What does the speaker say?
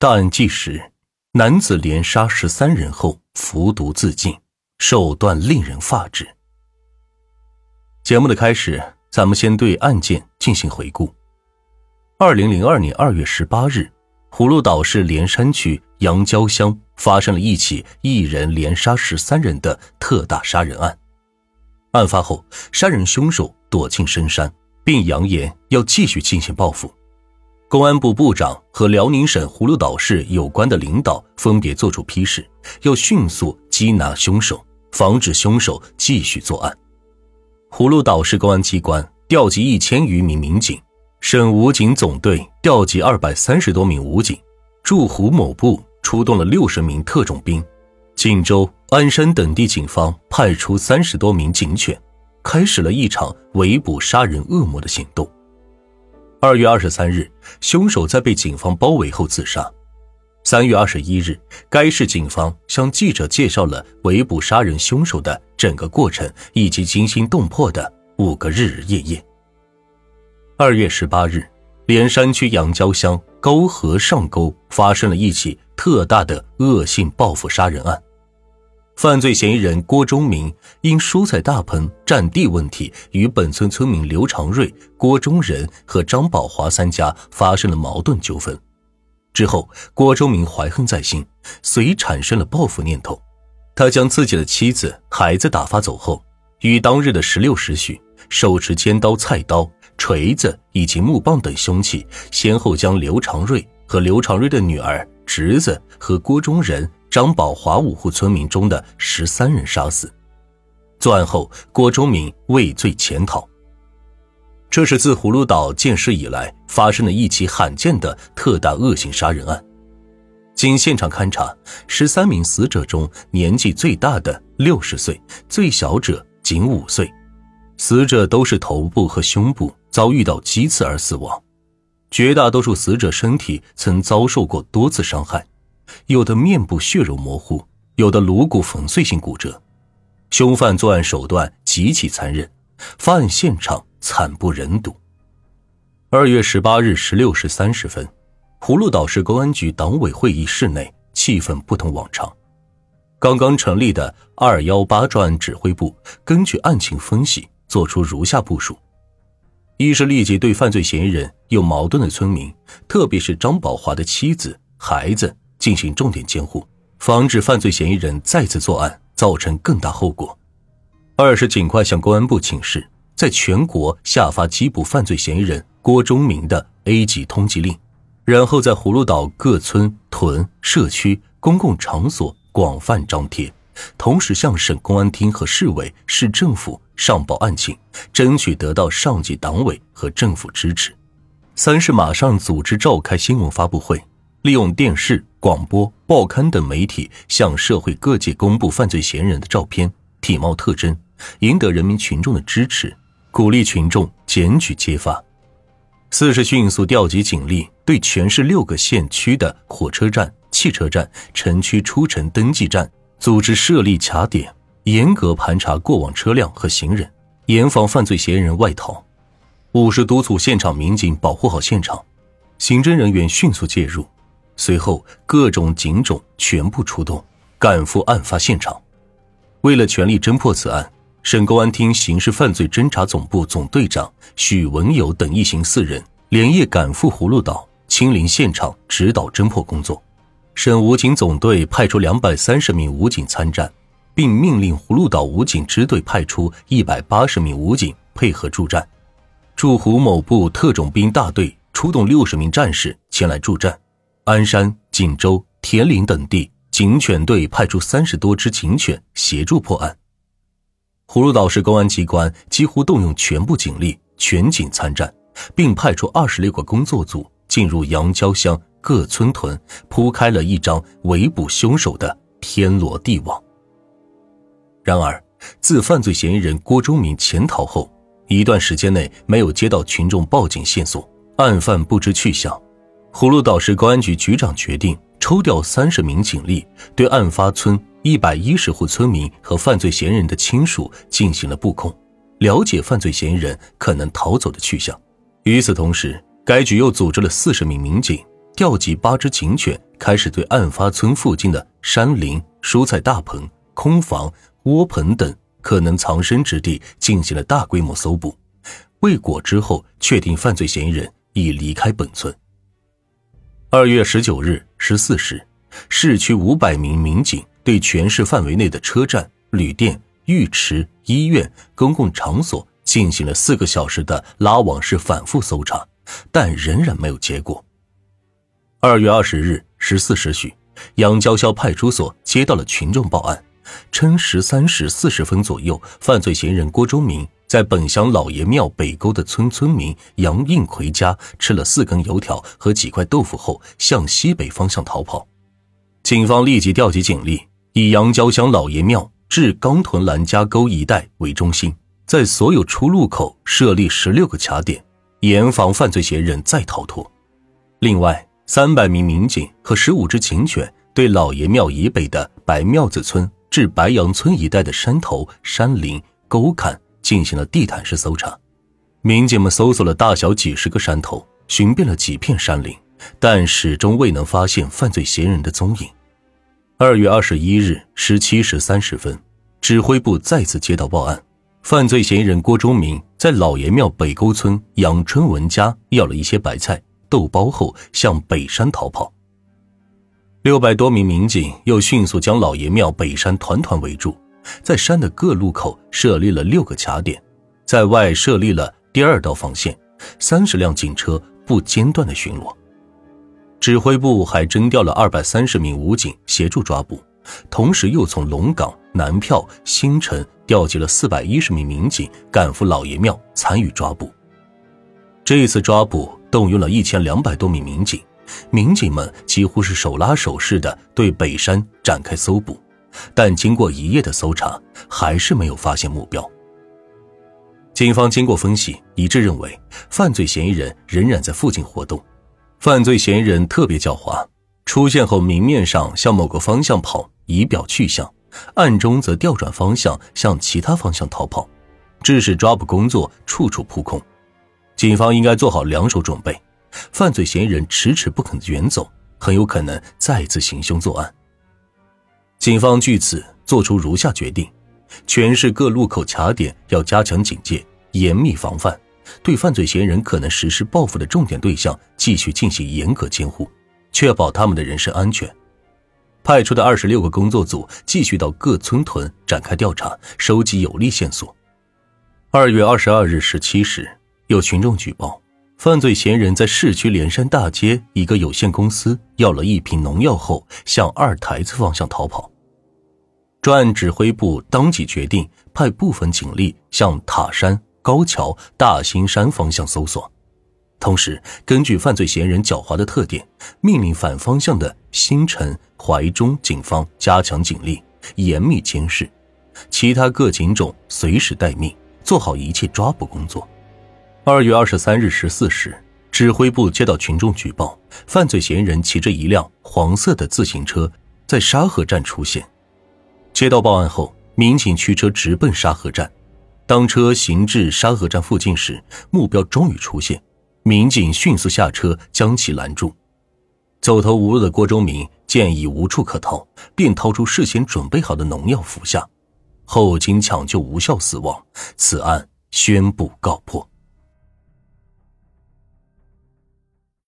大案纪实：男子连杀十三人后服毒自尽，手段令人发指。节目的开始，咱们先对案件进行回顾。二零零二年二月十八日，葫芦岛市连山区杨郊乡发生了一起一人连杀十三人的特大杀人案。案发后，杀人凶手躲进深山，并扬言要继续进行报复。公安部部长和辽宁省葫芦岛市有关的领导分别作出批示，要迅速缉拿凶手，防止凶手继续作案。葫芦岛市公安机关调集一千余名民警，省武警总队调集二百三十多名武警，驻湖某部出动了六十名特种兵，锦州、鞍山等地警方派出三十多名警犬，开始了一场围捕杀人恶魔的行动。二月二十三日，凶手在被警方包围后自杀。三月二十一日，该市警方向记者介绍了围捕杀人凶手的整个过程以及惊心动魄的五个日日夜夜。二月十八日，连山区杨郊乡高河上沟发生了一起特大的恶性报复杀人案。犯罪嫌疑人郭忠明因蔬菜大棚占地问题，与本村村民刘长瑞、郭忠仁和张宝华三家发生了矛盾纠纷。之后，郭忠明怀恨在心，遂产生了报复念头。他将自己的妻子、孩子打发走后，于当日的十六时许，手持尖刀、菜刀、锤子以及木棒等凶器，先后将刘长瑞和刘长瑞的女儿、侄子和郭忠仁。张宝华五户村民中的十三人杀死。作案后，郭忠敏畏罪潜逃。这是自葫芦岛建市以来发生的一起罕见的特大恶性杀人案。经现场勘查，十三名死者中，年纪最大的六十岁，最小者仅五岁。死者都是头部和胸部遭遇到击刺而死亡，绝大多数死者身体曾遭受过多次伤害。有的面部血肉模糊，有的颅骨粉碎性骨折，凶犯作案手段极其残忍，发案现场惨不忍睹。二月十八日十六时三十分，葫芦岛市公安局党委会议室内气氛不同往常。刚刚成立的二幺八专案指挥部根据案情分析，作出如下部署：一是立即对犯罪嫌疑人有矛盾的村民，特别是张宝华的妻子、孩子。进行重点监护，防止犯罪嫌疑人再次作案，造成更大后果。二是尽快向公安部请示，在全国下发缉捕犯罪嫌疑人郭忠明的 A 级通缉令，然后在葫芦岛各村屯、社区、公共场所广泛张贴，同时向省公安厅和市委、市政府上报案情，争取得到上级党委和政府支持。三是马上组织召开新闻发布会。利用电视、广播、报刊等媒体向社会各界公布犯罪嫌疑人的照片、体貌特征，赢得人民群众的支持，鼓励群众检举揭发。四是迅速调集警力，对全市六个县区的火车站、汽车站、城区出城登记站组织设立卡点，严格盘查过往车辆和行人，严防犯罪嫌疑人外逃。五是督促现场民警保护好现场，刑侦人员迅速介入。随后，各种警种全部出动，赶赴案发现场。为了全力侦破此案，省公安厅刑事犯罪侦查总部总队长许文友等一行四人连夜赶赴葫芦岛，亲临现场指导侦破工作。省武警总队派出两百三十名武警参战，并命令葫芦岛武警支队派出一百八十名武警配合助战。驻湖某部特种兵大队出动六十名战士前来助战。鞍山、锦州、田岭等地警犬队派出三十多只警犬协助破案。葫芦岛市公安机关几乎动用全部警力，全警参战，并派出二十六个工作组进入杨郊乡各村屯，铺开了一张围捕凶手的天罗地网。然而，自犯罪嫌疑人郭忠明潜逃后，一段时间内没有接到群众报警线索，案犯不知去向。葫芦岛市公安局局长决定抽调三十名警力，对案发村一百一十户村民和犯罪嫌疑人的亲属进行了布控，了解犯罪嫌疑人可能逃走的去向。与此同时，该局又组织了四十名民警，调集八只警犬开始对案发村附近的山林、蔬菜大棚、空房、窝棚等可能藏身之地进行了大规模搜捕。未果之后，确定犯罪嫌疑人已离开本村。二月十九日十四时，市区五百名民警对全市范围内的车站、旅店、浴池、医院、公共场所进行了四个小时的拉网式反复搜查，但仍然没有结果。二月二十日十四时许，杨郊乡派出所接到了群众报案，称十三时四十分左右，犯罪嫌疑人郭忠明在本乡老爷庙北沟的村村民杨应奎家吃了四根油条和几块豆腐后，向西北方向逃跑。警方立即调集警力，以杨郊乡老爷庙至钢屯兰家沟一带为中心，在所有出入口设立十六个卡点，严防犯罪嫌疑人再逃脱。另外，三百名民警和十五只警犬对老爷庙以北的白庙子村至白杨村一带的山头、山林、沟坎进行了地毯式搜查。民警们搜索了大小几十个山头，寻遍了几片山林，但始终未能发现犯罪嫌疑人的踪影。二月二十一日十七时三十分，指挥部再次接到报案，犯罪嫌疑人郭忠明在老爷庙北沟村杨春文家要了一些白菜。豆包后向北山逃跑。六百多名民警又迅速将老爷庙北山团团围住，在山的各路口设立了六个卡点，在外设立了第二道防线，三十辆警车不间断的巡逻。指挥部还征调了二百三十名武警协助抓捕，同时又从龙岗、南票、新城调集了四百一十名民警赶赴老爷庙参与抓捕。这次抓捕。动用了一千两百多名民警，民警们几乎是手拉手似的对北山展开搜捕，但经过一夜的搜查，还是没有发现目标。警方经过分析，一致认为犯罪嫌疑人仍然在附近活动。犯罪嫌疑人特别狡猾，出现后明面上向某个方向跑，以表去向；暗中则调转方向向其他方向逃跑，致使抓捕工作处处扑空。警方应该做好两手准备，犯罪嫌疑人迟迟不肯远走，很有可能再次行凶作案。警方据此作出如下决定：全市各路口卡点要加强警戒，严密防范；对犯罪嫌疑人可能实施报复的重点对象，继续进行严格监护，确保他们的人身安全。派出的二十六个工作组继续到各村屯展开调查，收集有力线索。二月二十二日十七时。有群众举报，犯罪嫌疑人在市区连山大街一个有限公司要了一瓶农药后，向二台子方向逃跑。专案指挥部当即决定派部分警力向塔山、高桥、大兴山方向搜索，同时根据犯罪嫌疑人狡猾的特点，命令反方向的新城、怀中警方加强警力，严密监视，其他各警种随时待命，做好一切抓捕工作。二月二十三日十四时，指挥部接到群众举报，犯罪嫌疑人骑着一辆黄色的自行车在沙河站出现。接到报案后，民警驱车直奔沙河站。当车行至沙河站附近时，目标终于出现，民警迅速下车将其拦住。走投无路的郭忠明见已无处可逃，便掏出事先准备好的农药服下，后经抢救无效死亡。此案宣布告破。